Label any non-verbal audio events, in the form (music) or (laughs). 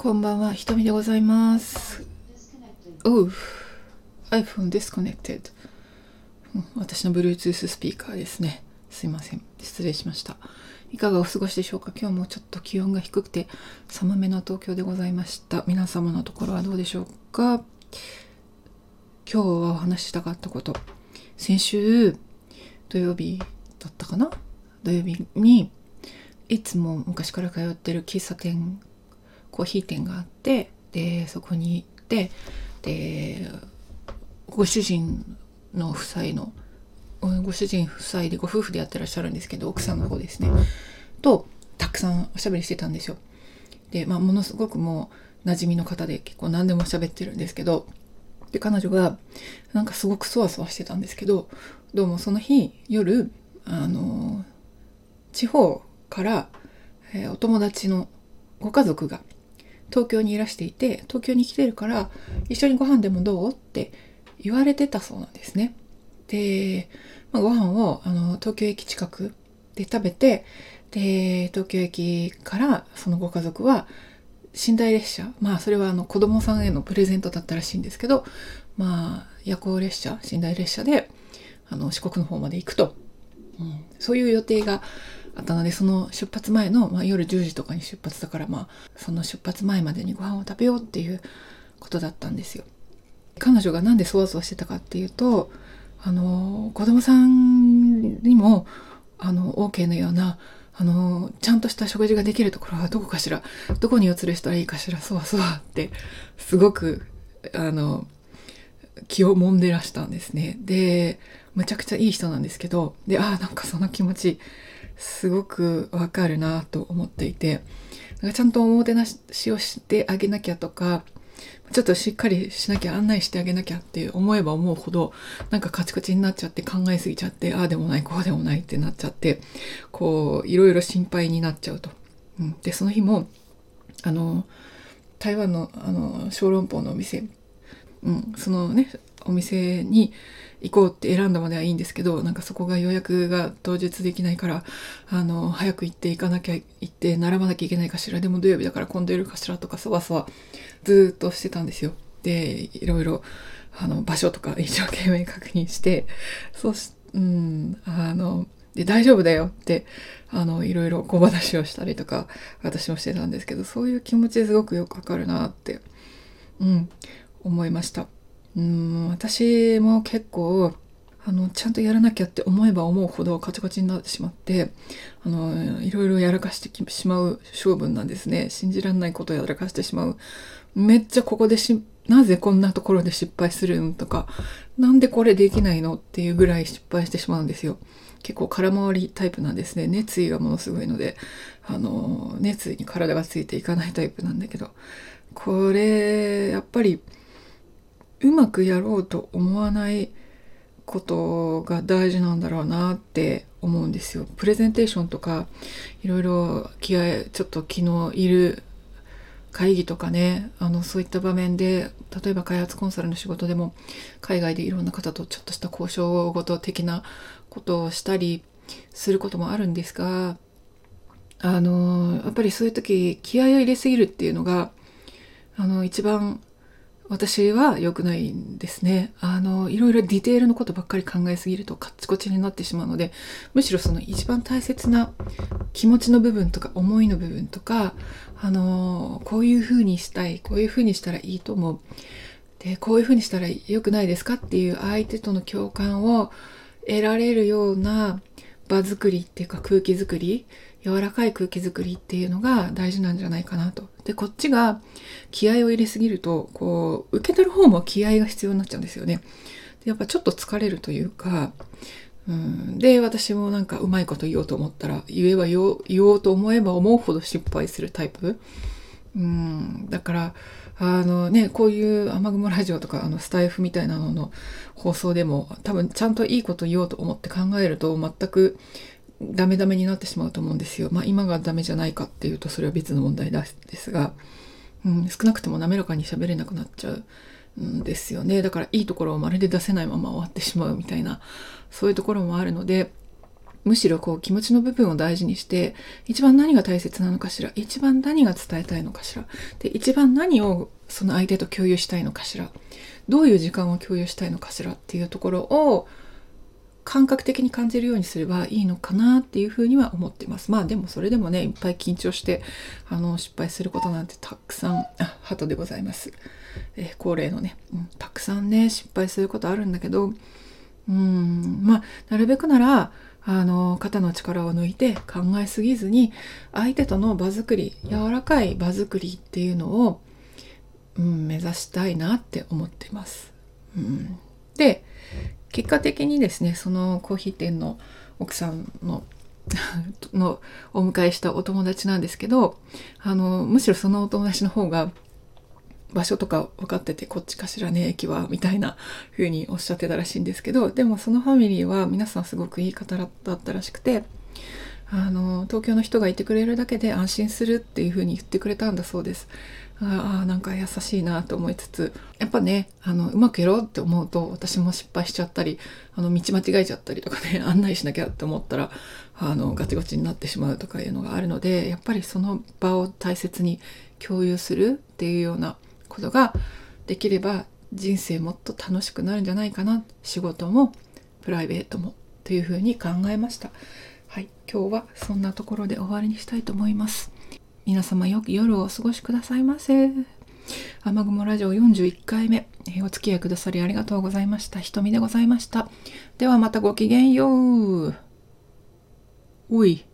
こんばんは、ひとみでございます。おう、iPhone disconnected。うん私の Bluetooth スピーカーですね。すいません。失礼しました。いかがお過ごしでしょうか？今日もちょっと気温が低くて寒めの東京でございました。皆様のところはどうでしょうか？今日はお話ししたかったこと。先週土曜日だったかな？土曜日にいつも昔から通ってる喫茶店コーヒー店があってでそこに行ってでご主人の夫妻のご主人夫妻でご夫婦でやってらっしゃるんですけど奥さんの方ですね。とたくさんおしゃべりしてたんですよ。でまあものすごくもう馴染みの方で結構何でも喋ってるんですけどで彼女がなんかすごくそわそわしてたんですけどどうもその日夜あの地方から、えーお友達のご家族が東京にいらしていて東京に来てるから一緒にご飯でもどうって言われてたそうなんですね。で、まあ、ご飯をあの東京駅近くで食べてで東京駅からそのご家族は寝台列車まあそれはあの子供さんへのプレゼントだったらしいんですけどまあ夜行列車寝台列車であの四国の方まで行くと、うん、そういう予定がったのでその出発前の、まあ、夜10時とかに出発だからまあその出発前までにご飯を食べようっていうことだったんですよ。彼女がなんでそわそわしてたかっていうとあの子供さんにもあの OK のようなあのちゃんとした食事ができるところはどこかしらどこにお連れしたらいいかしらそわそわってすごくあの気を揉んでらしたんですね。でむちゃくちゃいい人なんですけどでああなんかその気持ちすごくわかるなと思っていてなんかちゃんとおもてなしをしてあげなきゃとかちょっとしっかりしなきゃ案内してあげなきゃって思えば思うほどなんかカチコチになっちゃって考えすぎちゃってああでもないこうでもないってなっちゃってこういろいろ心配になっちゃうと。うん、でその日もあの台湾のあの小籠包のお店、うん、そのねお店に行こうって選んだまではいいんですけどなんかそこが予約が当日できないからあの早く行って行かなきゃ行って並ばなきゃいけないかしらでも土曜日だから混んでるかしらとかそわそわずっとしてたんですよ。でいろいろあの場所とか一生懸命確認してそしうんあので大丈夫だよってあのいろいろ小話をしたりとか私もしてたんですけどそういう気持ちすごくよくわかるなって、うん、思いました。うん私も結構あのちゃんとやらなきゃって思えば思うほどカチカチになってしまってあのいろいろやらかしてしまう性分なんですね。信じられないことをやらかしてしまう。めっちゃここでしなぜこんなところで失敗するんとかなんでこれできないのっていうぐらい失敗してしまうんですよ。結構空回りタイプなんですね。熱意がものすごいのであの熱意に体がついていかないタイプなんだけど。これやっぱりうまくやろうと思わないことが大事なんだろうなって思うんですよ。プレゼンテーションとかいろいろ気合ちょっと昨日いる会議とかねあのそういった場面で例えば開発コンサルの仕事でも海外でいろんな方とちょっとした交渉事的なことをしたりすることもあるんですがあのやっぱりそういう時気合を入れすぎるっていうのがあの一番私は良くないんですね。あの、いろいろディテールのことばっかり考えすぎるとカッチコチになってしまうので、むしろその一番大切な気持ちの部分とか思いの部分とか、あの、こういう風にしたい、こういう風にしたらいいと思う。で、こういう風にしたら良くないですかっていう相手との共感を得られるような場作りっていうか空気作り、柔らかい空気作りっていうのが大事なんじゃないかなと。で、こっちが気合を入れすぎると、こう、受け取る方も気合が必要になっちゃうんですよね。でやっぱちょっと疲れるというか、うん、で、私もなんかうまいこと言おうと思ったら、言えば言お言おうと思えば思うほど失敗するタイプ。うん、だから、あのね、こういう雨雲ラジオとか、あの、スタイフみたいなのの放送でも、多分ちゃんといいこと言おうと思って考えると、全くダメダメになってしまうと思うんですよ。まあ今がダメじゃないかっていうとそれは別の問題ですが、うん、少なくとも滑らかに喋れなくなっちゃうんですよね。だからいいところをまるで出せないまま終わってしまうみたいな、そういうところもあるので、むしろこう気持ちの部分を大事にして一番何が大切なのかしら？一番何が伝えたいのかしら？で一番何をその相手と共有したいのかしら？どういう時間を共有したいのかしらっていうところを感覚的に感じるようにすればいいのかなっていうふうには思ってます。まあでもそれでもね、いっぱい緊張してあの失敗することなんてたくさん、あ、鳩でございます。えー、恒例のね、うん、たくさんね、失敗することあるんだけど、うん、まあなるべくなら、あの肩の力を抜いて考えすぎずに相手との場作り柔らかい場作りっていうのを、うん、目指したいなって思ってます。うん、で結果的にですねそのコーヒー店の奥さんの (laughs) のお迎えしたお友達なんですけどあのむしろそのお友達の方が場所とか分かっててこっちかしらね駅はみたいな風におっしゃってたらしいんですけどでもそのファミリーは皆さんすごくいい方だったらしくてあの東京の人がいてくれるだけで安心するっていう風に言ってくれたんだそうです。ああなんか優しいなと思いつつやっぱねあのうまくやろうって思うと私も失敗しちゃったりあの道間違えちゃったりとかね (laughs) 案内しなきゃって思ったらあのガチガチになってしまうとかいうのがあるのでやっぱりその場を大切に共有するっていうようなことができれば人生もっと楽しくなるんじゃないかな仕事もプライベートもというふうに考えましたはい今日はそんなところで終わりにしたいと思います皆様よく夜をお過ごしくださいませ雨雲ラジオ41回目、お付き合いくださりありがとうございました。ひとみでございました。ではまたごきげんよう。おい。